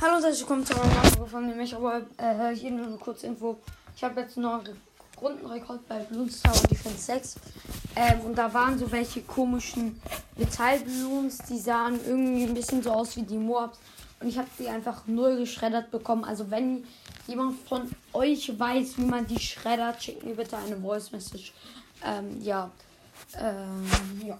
Hallo und herzlich willkommen zu einer neuen Folge von mir. Aber äh, hier nur eine kurze Info. Ich habe jetzt noch einen Rundenrekord bei Bloons Tower Defense 6. Ähm, und da waren so welche komischen Metallbloons, die sahen irgendwie ein bisschen so aus wie die Moabs. Und ich habe die einfach null geschreddert bekommen. Also wenn jemand von euch weiß, wie man die schreddert, schickt mir bitte eine Voice Message. Ähm, ja. Ähm, ja.